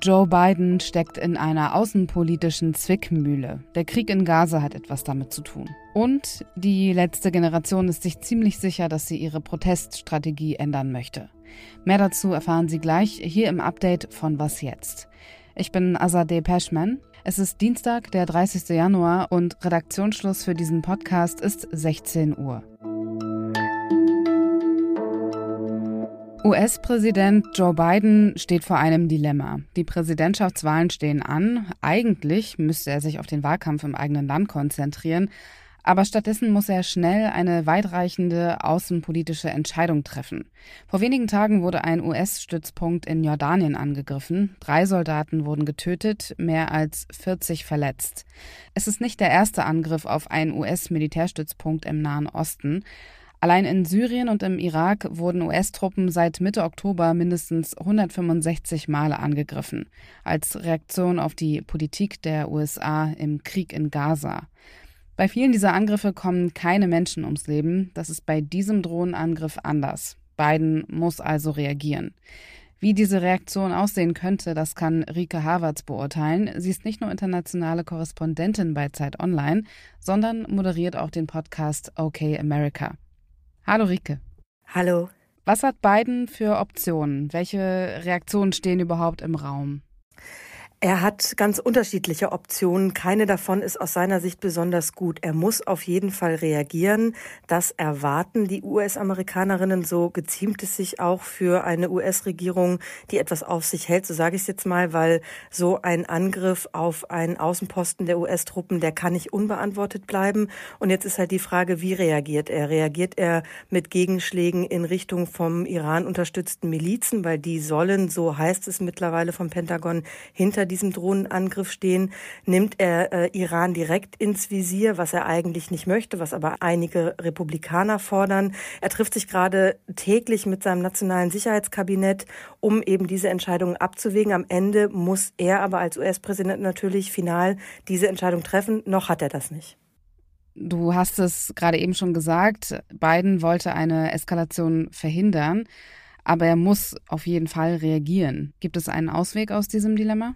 Joe Biden steckt in einer außenpolitischen Zwickmühle. Der Krieg in Gaza hat etwas damit zu tun. Und die letzte Generation ist sich ziemlich sicher, dass sie ihre Proteststrategie ändern möchte. Mehr dazu erfahren Sie gleich hier im Update von Was jetzt. Ich bin Azadeh Peschman. Es ist Dienstag, der 30. Januar und Redaktionsschluss für diesen Podcast ist 16 Uhr. US-Präsident Joe Biden steht vor einem Dilemma. Die Präsidentschaftswahlen stehen an. Eigentlich müsste er sich auf den Wahlkampf im eigenen Land konzentrieren. Aber stattdessen muss er schnell eine weitreichende außenpolitische Entscheidung treffen. Vor wenigen Tagen wurde ein US-Stützpunkt in Jordanien angegriffen. Drei Soldaten wurden getötet, mehr als 40 verletzt. Es ist nicht der erste Angriff auf einen US-Militärstützpunkt im Nahen Osten. Allein in Syrien und im Irak wurden US-Truppen seit Mitte Oktober mindestens 165 Male angegriffen, als Reaktion auf die Politik der USA im Krieg in Gaza. Bei vielen dieser Angriffe kommen keine Menschen ums Leben. Das ist bei diesem Drohnenangriff anders. Biden muss also reagieren. Wie diese Reaktion aussehen könnte, das kann Rike Havertz beurteilen. Sie ist nicht nur internationale Korrespondentin bei Zeit Online, sondern moderiert auch den Podcast OK America. Hallo Rike. Hallo. Was hat Biden für Optionen? Welche Reaktionen stehen überhaupt im Raum? Er hat ganz unterschiedliche Optionen. Keine davon ist aus seiner Sicht besonders gut. Er muss auf jeden Fall reagieren. Das erwarten die US-Amerikanerinnen. So geziemt es sich auch für eine US-Regierung, die etwas auf sich hält. So sage ich es jetzt mal, weil so ein Angriff auf einen Außenposten der US-Truppen, der kann nicht unbeantwortet bleiben. Und jetzt ist halt die Frage, wie reagiert er? Reagiert er mit Gegenschlägen in Richtung vom Iran unterstützten Milizen, weil die sollen, so heißt es mittlerweile vom Pentagon, hinter diesem Drohnenangriff stehen, nimmt er äh, Iran direkt ins Visier, was er eigentlich nicht möchte, was aber einige Republikaner fordern. Er trifft sich gerade täglich mit seinem nationalen Sicherheitskabinett, um eben diese Entscheidungen abzuwägen. Am Ende muss er aber als US-Präsident natürlich final diese Entscheidung treffen. Noch hat er das nicht. Du hast es gerade eben schon gesagt, Biden wollte eine Eskalation verhindern aber er muss auf jeden Fall reagieren. Gibt es einen Ausweg aus diesem Dilemma?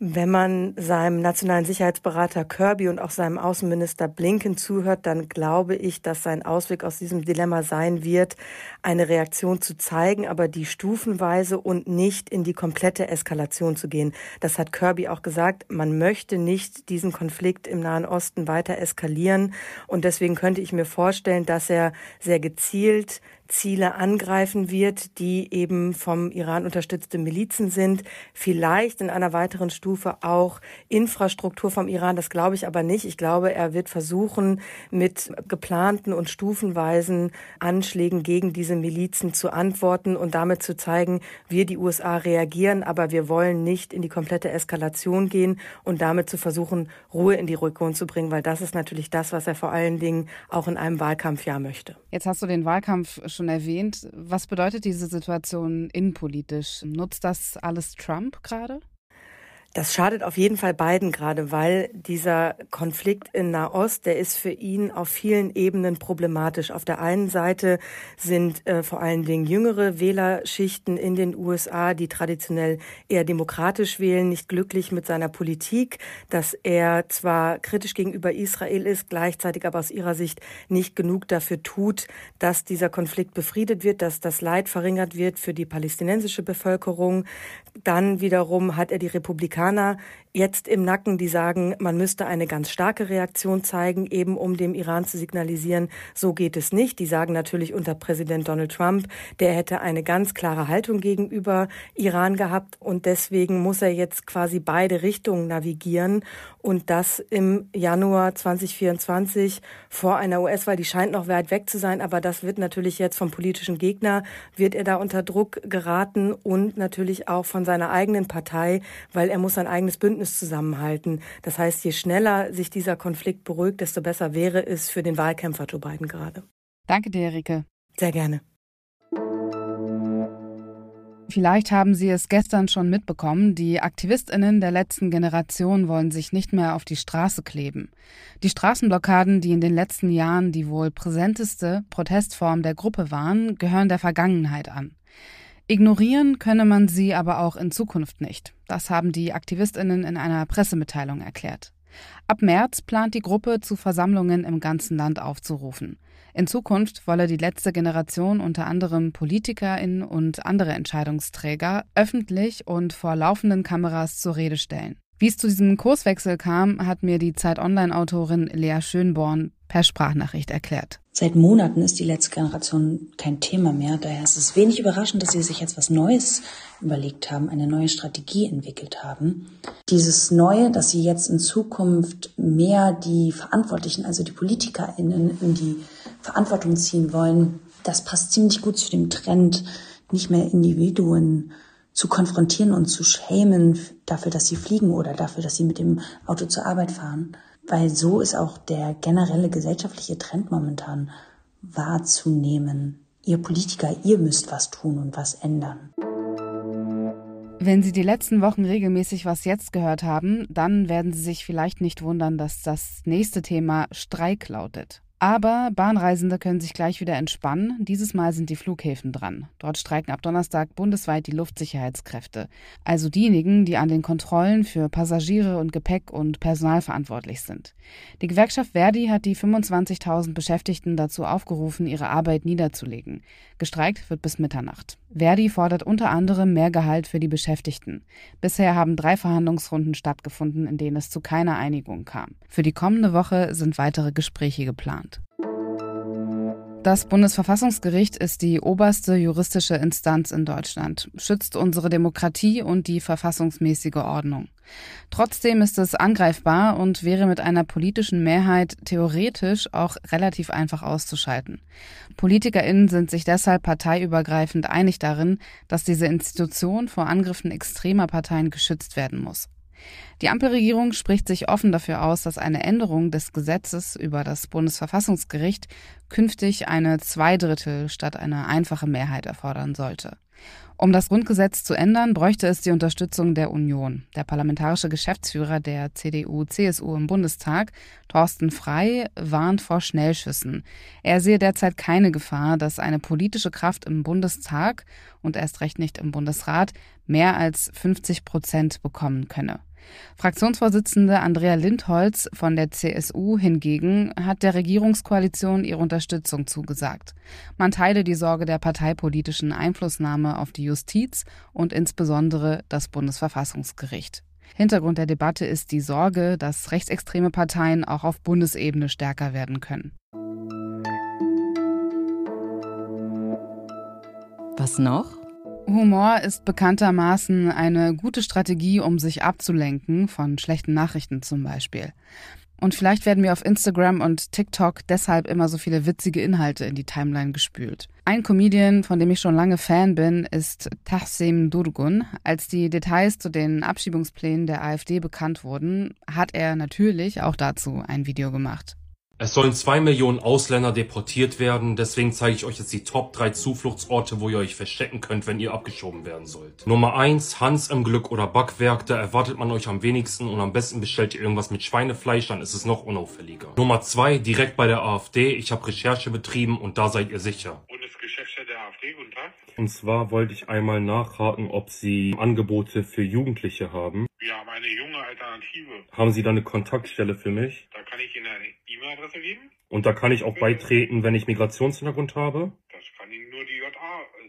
Wenn man seinem nationalen Sicherheitsberater Kirby und auch seinem Außenminister Blinken zuhört, dann glaube ich, dass sein Ausweg aus diesem Dilemma sein wird, eine Reaktion zu zeigen, aber die stufenweise und nicht in die komplette Eskalation zu gehen. Das hat Kirby auch gesagt. Man möchte nicht diesen Konflikt im Nahen Osten weiter eskalieren. Und deswegen könnte ich mir vorstellen, dass er sehr gezielt Ziele angreifen wird, die eben vom Iran unterstützte Milizen sind. Vielleicht in einer weiteren Stufe auch Infrastruktur vom Iran. Das glaube ich aber nicht. Ich glaube, er wird versuchen, mit geplanten und stufenweisen Anschlägen gegen diese Milizen zu antworten und damit zu zeigen, wir die USA reagieren, aber wir wollen nicht in die komplette Eskalation gehen und damit zu versuchen, Ruhe in die Region zu bringen, weil das ist natürlich das, was er vor allen Dingen auch in einem Wahlkampfjahr möchte. Jetzt hast du den Wahlkampf schon erwähnt. Was bedeutet diese Situation innenpolitisch? Nutzt das alles Trump gerade? Das schadet auf jeden Fall beiden gerade, weil dieser Konflikt in Nahost, der ist für ihn auf vielen Ebenen problematisch. Auf der einen Seite sind äh, vor allen Dingen jüngere Wählerschichten in den USA, die traditionell eher demokratisch wählen, nicht glücklich mit seiner Politik, dass er zwar kritisch gegenüber Israel ist, gleichzeitig aber aus ihrer Sicht nicht genug dafür tut, dass dieser Konflikt befriedet wird, dass das Leid verringert wird für die palästinensische Bevölkerung. Dann wiederum hat er die Republikaner Amerikaner jetzt im Nacken, die sagen, man müsste eine ganz starke Reaktion zeigen, eben um dem Iran zu signalisieren, so geht es nicht. Die sagen natürlich unter Präsident Donald Trump, der hätte eine ganz klare Haltung gegenüber Iran gehabt und deswegen muss er jetzt quasi beide Richtungen navigieren und das im Januar 2024 vor einer US-Wahl. Die scheint noch weit weg zu sein, aber das wird natürlich jetzt vom politischen Gegner, wird er da unter Druck geraten und natürlich auch von seiner eigenen Partei, weil er muss ein eigenes Bündnis zusammenhalten. Das heißt, je schneller sich dieser Konflikt beruhigt, desto besser wäre es für den Wahlkämpfer Joe Biden gerade. Danke dir, Erike. Sehr gerne. Vielleicht haben Sie es gestern schon mitbekommen, die Aktivistinnen der letzten Generation wollen sich nicht mehr auf die Straße kleben. Die Straßenblockaden, die in den letzten Jahren die wohl präsenteste Protestform der Gruppe waren, gehören der Vergangenheit an. Ignorieren könne man sie aber auch in Zukunft nicht. Das haben die Aktivistinnen in einer Pressemitteilung erklärt. Ab März plant die Gruppe, zu Versammlungen im ganzen Land aufzurufen. In Zukunft wolle die letzte Generation unter anderem PolitikerInnen und andere Entscheidungsträger öffentlich und vor laufenden Kameras zur Rede stellen. Wie es zu diesem Kurswechsel kam, hat mir die Zeit Online-Autorin Lea Schönborn per Sprachnachricht erklärt. Seit Monaten ist die letzte Generation kein Thema mehr. Daher ist es wenig überraschend, dass sie sich jetzt was Neues überlegt haben, eine neue Strategie entwickelt haben. Dieses Neue, dass sie jetzt in Zukunft mehr die Verantwortlichen, also die PolitikerInnen in die Verantwortung ziehen wollen, das passt ziemlich gut zu dem Trend, nicht mehr Individuen zu konfrontieren und zu schämen dafür, dass sie fliegen oder dafür, dass sie mit dem Auto zur Arbeit fahren. Weil so ist auch der generelle gesellschaftliche Trend momentan wahrzunehmen. Ihr Politiker, ihr müsst was tun und was ändern. Wenn Sie die letzten Wochen regelmäßig was jetzt gehört haben, dann werden Sie sich vielleicht nicht wundern, dass das nächste Thema Streik lautet. Aber Bahnreisende können sich gleich wieder entspannen. Dieses Mal sind die Flughäfen dran. Dort streiken ab Donnerstag bundesweit die Luftsicherheitskräfte. Also diejenigen, die an den Kontrollen für Passagiere und Gepäck und Personal verantwortlich sind. Die Gewerkschaft Verdi hat die 25.000 Beschäftigten dazu aufgerufen, ihre Arbeit niederzulegen. Gestreikt wird bis Mitternacht. Verdi fordert unter anderem mehr Gehalt für die Beschäftigten. Bisher haben drei Verhandlungsrunden stattgefunden, in denen es zu keiner Einigung kam. Für die kommende Woche sind weitere Gespräche geplant. Das Bundesverfassungsgericht ist die oberste juristische Instanz in Deutschland, schützt unsere Demokratie und die verfassungsmäßige Ordnung. Trotzdem ist es angreifbar und wäre mit einer politischen Mehrheit theoretisch auch relativ einfach auszuschalten. Politikerinnen sind sich deshalb parteiübergreifend einig darin, dass diese Institution vor Angriffen extremer Parteien geschützt werden muss. Die Ampelregierung spricht sich offen dafür aus, dass eine Änderung des Gesetzes über das Bundesverfassungsgericht künftig eine Zweidrittel statt eine einfache Mehrheit erfordern sollte. Um das Grundgesetz zu ändern, bräuchte es die Unterstützung der Union. Der parlamentarische Geschäftsführer der CDU-CSU im Bundestag, Thorsten Frei, warnt vor Schnellschüssen. Er sehe derzeit keine Gefahr, dass eine politische Kraft im Bundestag und erst recht nicht im Bundesrat mehr als 50 Prozent bekommen könne. Fraktionsvorsitzende Andrea Lindholz von der CSU hingegen hat der Regierungskoalition ihre Unterstützung zugesagt. Man teile die Sorge der parteipolitischen Einflussnahme auf die Justiz und insbesondere das Bundesverfassungsgericht. Hintergrund der Debatte ist die Sorge, dass rechtsextreme Parteien auch auf Bundesebene stärker werden können. Was noch? Humor ist bekanntermaßen eine gute Strategie, um sich abzulenken, von schlechten Nachrichten zum Beispiel. Und vielleicht werden mir auf Instagram und TikTok deshalb immer so viele witzige Inhalte in die Timeline gespült. Ein Comedian, von dem ich schon lange Fan bin, ist Tahsim Durgun. Als die Details zu den Abschiebungsplänen der AfD bekannt wurden, hat er natürlich auch dazu ein Video gemacht. Es sollen zwei Millionen Ausländer deportiert werden, deswegen zeige ich euch jetzt die Top 3 Zufluchtsorte, wo ihr euch verstecken könnt, wenn ihr abgeschoben werden sollt. Nummer 1, Hans im Glück oder Backwerk, da erwartet man euch am wenigsten und am besten bestellt ihr irgendwas mit Schweinefleisch, dann ist es noch unauffälliger. Nummer 2, direkt bei der AfD, ich habe Recherche betrieben und da seid ihr sicher. Bundesgeschäftsstelle guten Tag. Und zwar wollte ich einmal nachhaken, ob Sie Angebote für Jugendliche haben. Wir haben eine junge Alternative. Haben Sie da eine Kontaktstelle für mich? Da kann ich Ihnen eine E-Mail-Adresse geben. Und da kann ich auch beitreten, wenn ich Migrationshintergrund habe? Das kann Ihnen nur die JA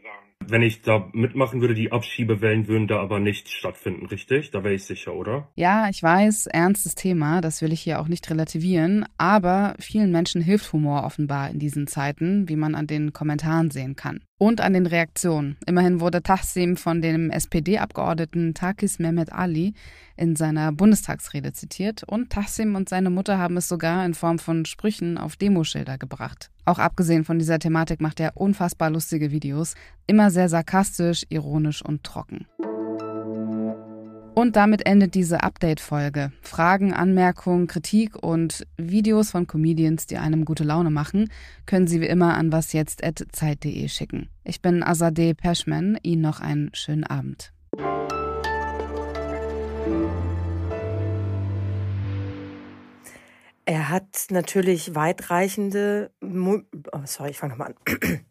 sagen. Wenn ich da mitmachen würde, die Abschiebewellen würden da aber nicht stattfinden, richtig? Da wäre ich sicher, oder? Ja, ich weiß, ernstes Thema, das will ich hier auch nicht relativieren, aber vielen Menschen hilft Humor offenbar in diesen Zeiten, wie man an den Kommentaren sehen kann. Und an den Reaktionen. Immerhin wurde Tahsim von dem SPD-Abgeordneten Takis Mehmet Ali in seiner Bundestagsrede zitiert und Tahsim und seine Mutter haben es sogar in Form von Sprüchen auf Demoschilder gebracht. Auch abgesehen von dieser Thematik macht er unfassbar lustige Videos, immer sehr sarkastisch, ironisch und trocken. Und damit endet diese Update-Folge. Fragen, Anmerkungen, Kritik und Videos von Comedians, die einem gute Laune machen, können Sie wie immer an wasjetzt.zeit.de schicken. Ich bin Azadeh Peschman. Ihnen noch einen schönen Abend. Er hat natürlich weitreichende, oh, sorry, ich fange nochmal an.